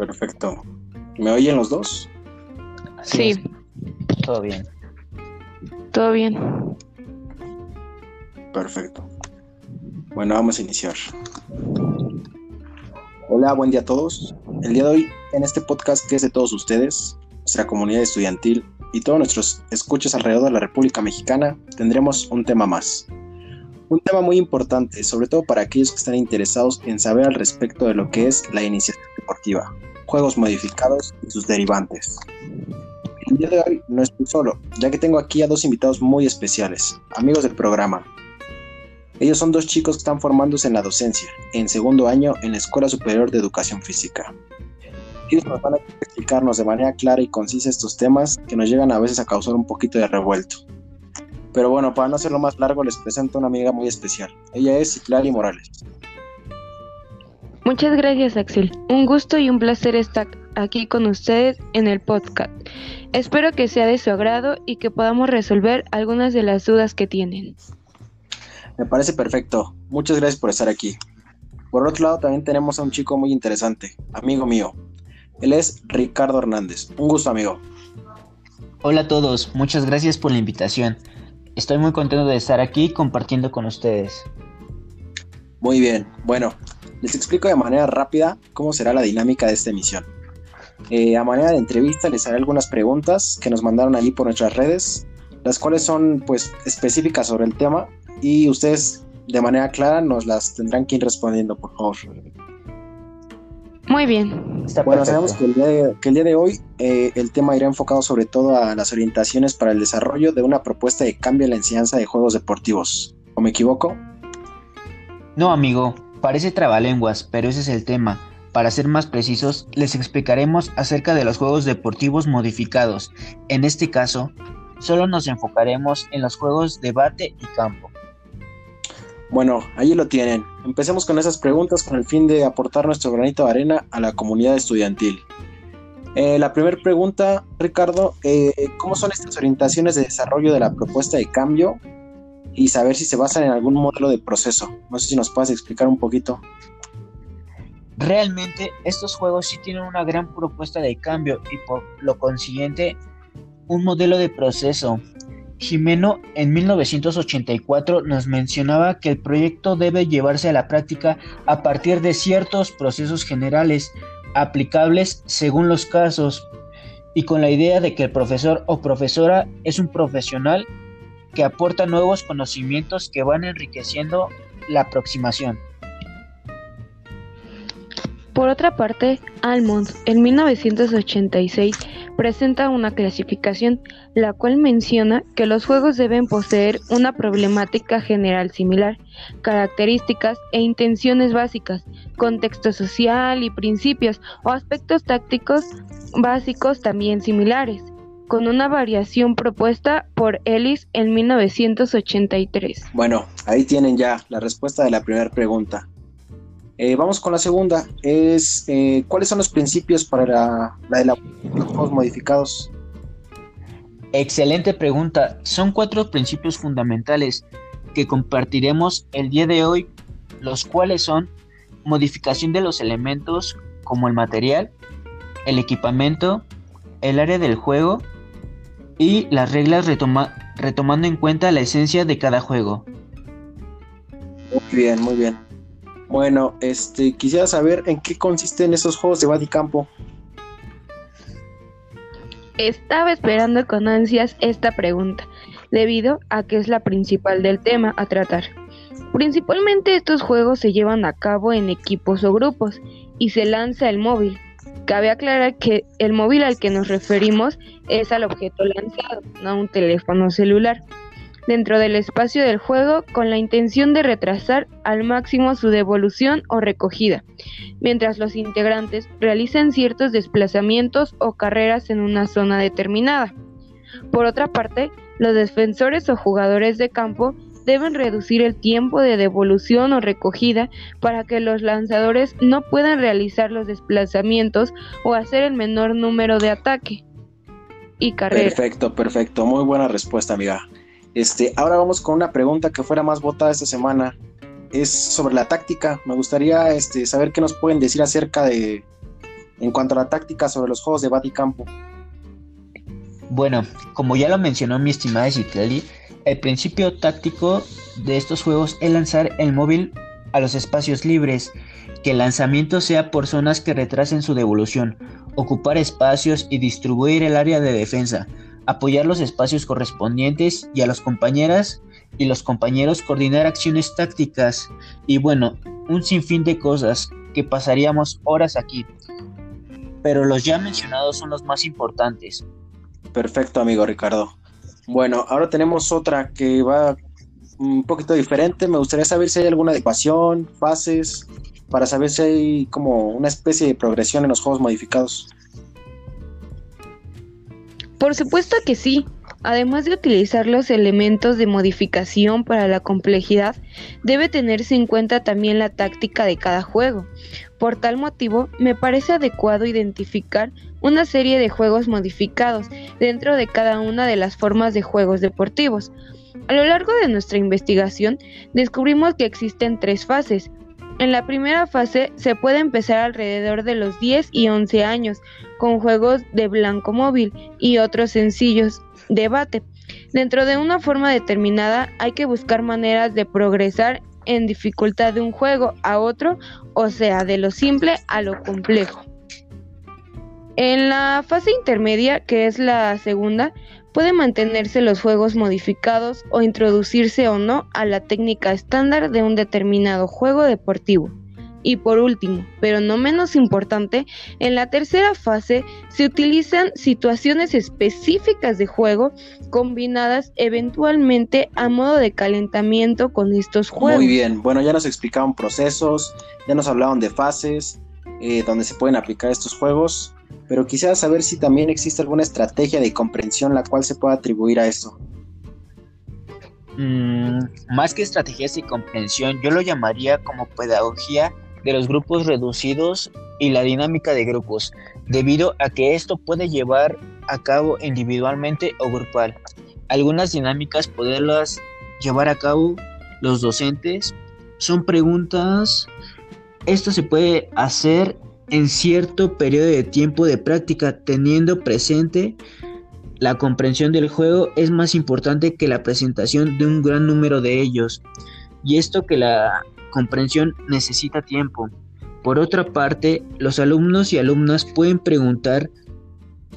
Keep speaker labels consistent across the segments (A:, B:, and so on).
A: Perfecto. ¿Me oyen los dos?
B: Sí,
C: Todo bien.
B: todo bien.
A: Perfecto. Bueno, vamos a iniciar. Hola, buen día a todos. El día de hoy, en este podcast que es de todos ustedes, nuestra comunidad estudiantil y todos nuestros escuchas alrededor de la República Mexicana, tendremos un tema más. Un tema muy importante, sobre todo para aquellos que están interesados en saber al respecto de lo que es la iniciativa deportiva, juegos modificados y sus derivantes. El día de hoy no estoy solo, ya que tengo aquí a dos invitados muy especiales, amigos del programa, ellos son dos chicos que están formándose en la docencia, en segundo año en la Escuela Superior de Educación Física. Ellos nos van a explicarnos de manera clara y concisa estos temas que nos llegan a veces a causar un poquito de revuelto. Pero bueno, para no hacerlo más largo, les presento a una amiga muy especial. Ella es Citlali Morales.
B: Muchas gracias, Axel. Un gusto y un placer estar aquí con ustedes en el podcast. Espero que sea de su agrado y que podamos resolver algunas de las dudas que tienen.
A: Me parece perfecto. Muchas gracias por estar aquí. Por otro lado, también tenemos a un chico muy interesante, amigo mío. Él es Ricardo Hernández. Un gusto, amigo.
C: Hola a todos, muchas gracias por la invitación. Estoy muy contento de estar aquí compartiendo con ustedes.
A: Muy bien. Bueno, les explico de manera rápida cómo será la dinámica de esta emisión. Eh, a manera de entrevista les haré algunas preguntas que nos mandaron allí por nuestras redes, las cuales son pues específicas sobre el tema y ustedes de manera clara nos las tendrán que ir respondiendo, por favor.
B: Muy bien.
C: Está
A: Bueno, sabemos que el día de, que el día de hoy eh, el tema irá enfocado sobre todo a las orientaciones para el desarrollo de una propuesta de cambio en la enseñanza de juegos deportivos. ¿O me equivoco?
C: No, amigo, parece trabalenguas, pero ese es el tema. Para ser más precisos, les explicaremos acerca de los juegos deportivos modificados. En este caso, solo nos enfocaremos en los juegos de bate y campo.
A: Bueno, allí lo tienen. Empecemos con esas preguntas con el fin de aportar nuestro granito de arena a la comunidad estudiantil. Eh, la primera pregunta, Ricardo, eh, ¿cómo son estas orientaciones de desarrollo de la propuesta de cambio y saber si se basan en algún modelo de proceso? No sé si nos puedes explicar un poquito.
C: Realmente estos juegos sí tienen una gran propuesta de cambio y por lo consiguiente un modelo de proceso. Jimeno en 1984 nos mencionaba que el proyecto debe llevarse a la práctica a partir de ciertos procesos generales aplicables según los casos y con la idea de que el profesor o profesora es un profesional que aporta nuevos conocimientos que van enriqueciendo la aproximación.
B: Por otra parte, Almond en 1986 presenta una clasificación la cual menciona que los juegos deben poseer una problemática general similar, características e intenciones básicas, contexto social y principios o aspectos tácticos básicos también similares, con una variación propuesta por Ellis en 1983.
A: Bueno, ahí tienen ya la respuesta de la primera pregunta. Eh, vamos con la segunda. Es eh, ¿cuáles son los principios para la, la de la- los juegos modificados?
C: Excelente pregunta. Son cuatro principios fundamentales que compartiremos el día de hoy, los cuales son modificación de los elementos como el material, el equipamiento, el área del juego y las reglas retoma- retomando en cuenta la esencia de cada juego.
A: Muy bien, muy bien. Bueno, este, quisiera saber en qué consisten esos juegos de bate y campo.
B: Estaba esperando con ansias esta pregunta, debido a que es la principal del tema a tratar. Principalmente estos juegos se llevan a cabo en equipos o grupos y se lanza el móvil. Cabe aclarar que el móvil al que nos referimos es al objeto lanzado, no a un teléfono celular, dentro del espacio del juego con la intención de retrasar al máximo su devolución o recogida, mientras los integrantes realizan ciertos desplazamientos o carreras en una zona determinada. Por otra parte, los defensores o jugadores de campo deben reducir el tiempo de devolución o recogida para que los lanzadores no puedan realizar los desplazamientos o hacer el menor número de ataque y carrera.
A: Perfecto, perfecto. Muy buena respuesta, amiga. Este, ahora vamos con una pregunta que fuera más votada esta semana. Es sobre la táctica. Me gustaría este, saber qué nos pueden decir acerca de, en cuanto a la táctica sobre los juegos de Baticampo.
C: Bueno, como ya lo mencionó mi estimada Citlali, el principio táctico de estos juegos es lanzar el móvil a los espacios libres, que el lanzamiento sea por zonas que retrasen su devolución, ocupar espacios y distribuir el área de defensa, apoyar los espacios correspondientes y a las compañeras y los compañeros coordinar acciones tácticas y bueno, un sinfín de cosas que pasaríamos horas aquí. Pero los ya mencionados son los más importantes.
A: Perfecto, amigo Ricardo. Bueno, ahora tenemos otra que va un poquito diferente. Me gustaría saber si hay alguna adecuación, fases, para saber si hay como una especie de progresión en los juegos modificados.
B: Por supuesto que sí. Además de utilizar los elementos de modificación para la complejidad, debe tenerse en cuenta también la táctica de cada juego. Por tal motivo, me parece adecuado identificar una serie de juegos modificados dentro de cada una de las formas de juegos deportivos. A lo largo de nuestra investigación, descubrimos que existen tres fases. En la primera fase se puede empezar alrededor de los 10 y 11 años, con juegos de blanco móvil y otros sencillos debate. Dentro de una forma determinada hay que buscar maneras de progresar en dificultad de un juego a otro, o sea, de lo simple a lo complejo. En la fase intermedia, que es la segunda, puede mantenerse los juegos modificados o introducirse o no a la técnica estándar de un determinado juego deportivo. Y por último, pero no menos importante, en la tercera fase se utilizan situaciones específicas de juego combinadas eventualmente a modo de calentamiento con estos juegos.
A: Muy bien, bueno, ya nos explicaron procesos, ya nos hablaron de fases eh, donde se pueden aplicar estos juegos, pero quisiera saber si también existe alguna estrategia de comprensión la cual se pueda atribuir a esto.
C: Mm, más que estrategias de comprensión, yo lo llamaría como pedagogía de los grupos reducidos y la dinámica de grupos, debido a que esto puede llevar a cabo individualmente o grupal. Algunas dinámicas poderlas llevar a cabo los docentes son preguntas. Esto se puede hacer en cierto periodo de tiempo de práctica, teniendo presente la comprensión del juego es más importante que la presentación de un gran número de ellos. Y esto que la comprensión necesita tiempo. Por otra parte, los alumnos y alumnas pueden preguntar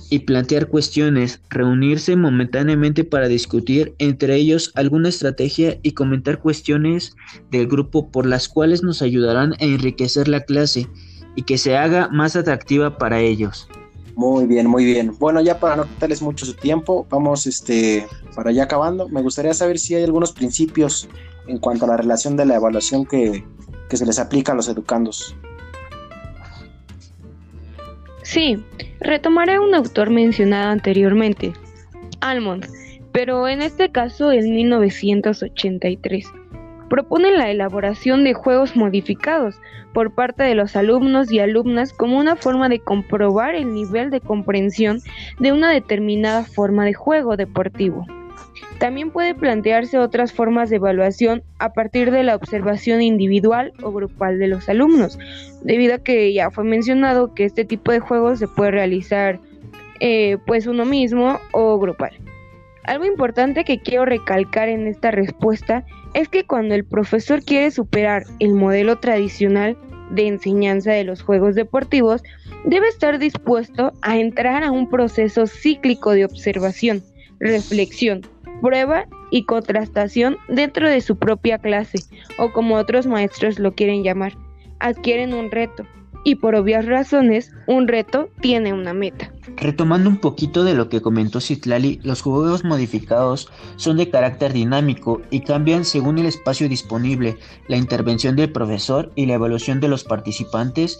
C: y plantear cuestiones, reunirse momentáneamente para discutir entre ellos alguna estrategia y comentar cuestiones del grupo por las cuales nos ayudarán a enriquecer la clase y que se haga más atractiva para ellos.
A: Muy bien, muy bien. Bueno, ya para no quitarles mucho su tiempo, vamos este para ya acabando. Me gustaría saber si hay algunos principios en cuanto a la relación de la evaluación que, se les aplica a los educandos.
B: Sí, retomaré un autor mencionado anteriormente, Almond, pero en este caso en 1983. Propone la elaboración de juegos modificados por parte de los alumnos y alumnas como una forma de comprobar el nivel de comprensión de una determinada forma de juego deportivo. También puede plantearse otras formas de evaluación a partir de la observación individual o grupal de los alumnos, debido a que ya fue mencionado que este tipo de juegos se puede realizar eh, pues uno mismo o grupal. Algo importante que quiero recalcar en esta respuesta es que cuando el profesor quiere superar el modelo tradicional de enseñanza de los juegos deportivos, debe estar dispuesto a entrar a un proceso cíclico de observación, reflexión, prueba y contrastación dentro de su propia clase, o como otros maestros lo quieren llamar, adquieren un reto, y por obvias razones, un reto tiene una meta.
C: Retomando un poquito de lo que comentó Citlali, los juegos modificados son de carácter dinámico y cambian según el espacio disponible, la intervención del profesor y la evaluación de los participantes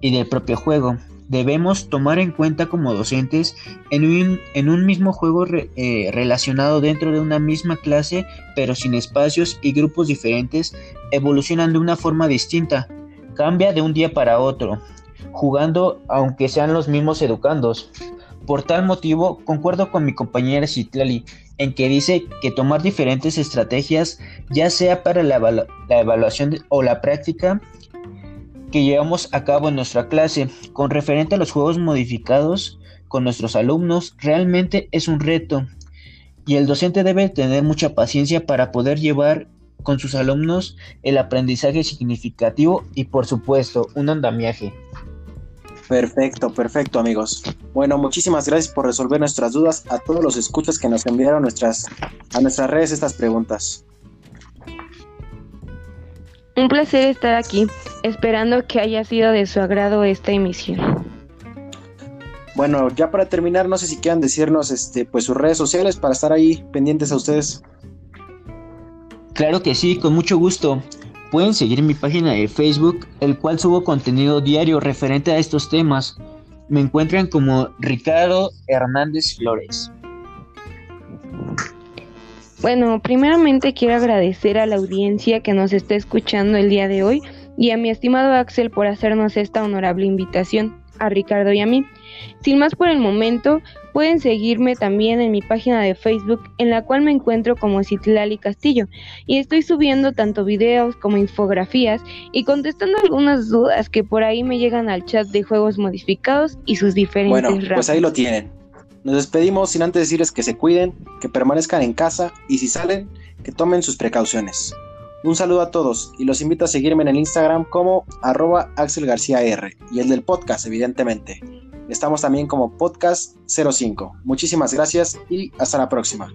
C: y del propio juego debemos tomar en cuenta como docentes en un, en un mismo juego eh, relacionado dentro de una misma clase, pero sin espacios y grupos diferentes, evolucionan de una forma distinta. Cambia de un día para otro, jugando aunque sean los mismos educandos. Por tal motivo, concuerdo con mi compañera Citlali en que dice que tomar diferentes estrategias, ya sea para la, evaluación o la práctica, que llevamos a cabo en nuestra clase con referente a los juegos modificados con nuestros alumnos realmente es un reto y el docente debe tener mucha paciencia para poder llevar con sus alumnos el aprendizaje significativo y por supuesto un andamiaje.
A: Perfecto, perfecto amigos. Bueno, muchísimas gracias por resolver nuestras dudas a todos los escuchas que nos enviaron nuestras, a nuestras redes estas preguntas.
B: Un placer estar aquí, esperando que haya sido de su agrado esta emisión.
A: Bueno, ya para terminar, no sé si quieran decirnos este, pues sus redes sociales para estar ahí pendientes a ustedes.
C: Claro que sí, con mucho gusto. Pueden seguir mi página de Facebook, el cual subo contenido diario referente a estos temas. Me encuentran como Ricardo Hernández Flores.
B: Bueno, primeramente quiero agradecer a la audiencia que nos está escuchando el día de hoy y a mi estimado Axel por hacernos esta honorable invitación, a Ricardo y a mí. Sin más por el momento, pueden seguirme también en mi página de Facebook, en la cual me encuentro como Citlali Castillo, y estoy subiendo tanto videos como infografías y contestando algunas dudas que por ahí me llegan al chat de juegos modificados y sus diferentes
A: Bueno, pues ahí lo tienen. Nos despedimos sin antes decirles que se cuiden, que permanezcan en casa y si salen, que tomen sus precauciones. Un saludo a todos y los invito a seguirme en el Instagram como arroba Axel García R y el del podcast, evidentemente. Estamos también como podcast 05. Muchísimas gracias y hasta la próxima.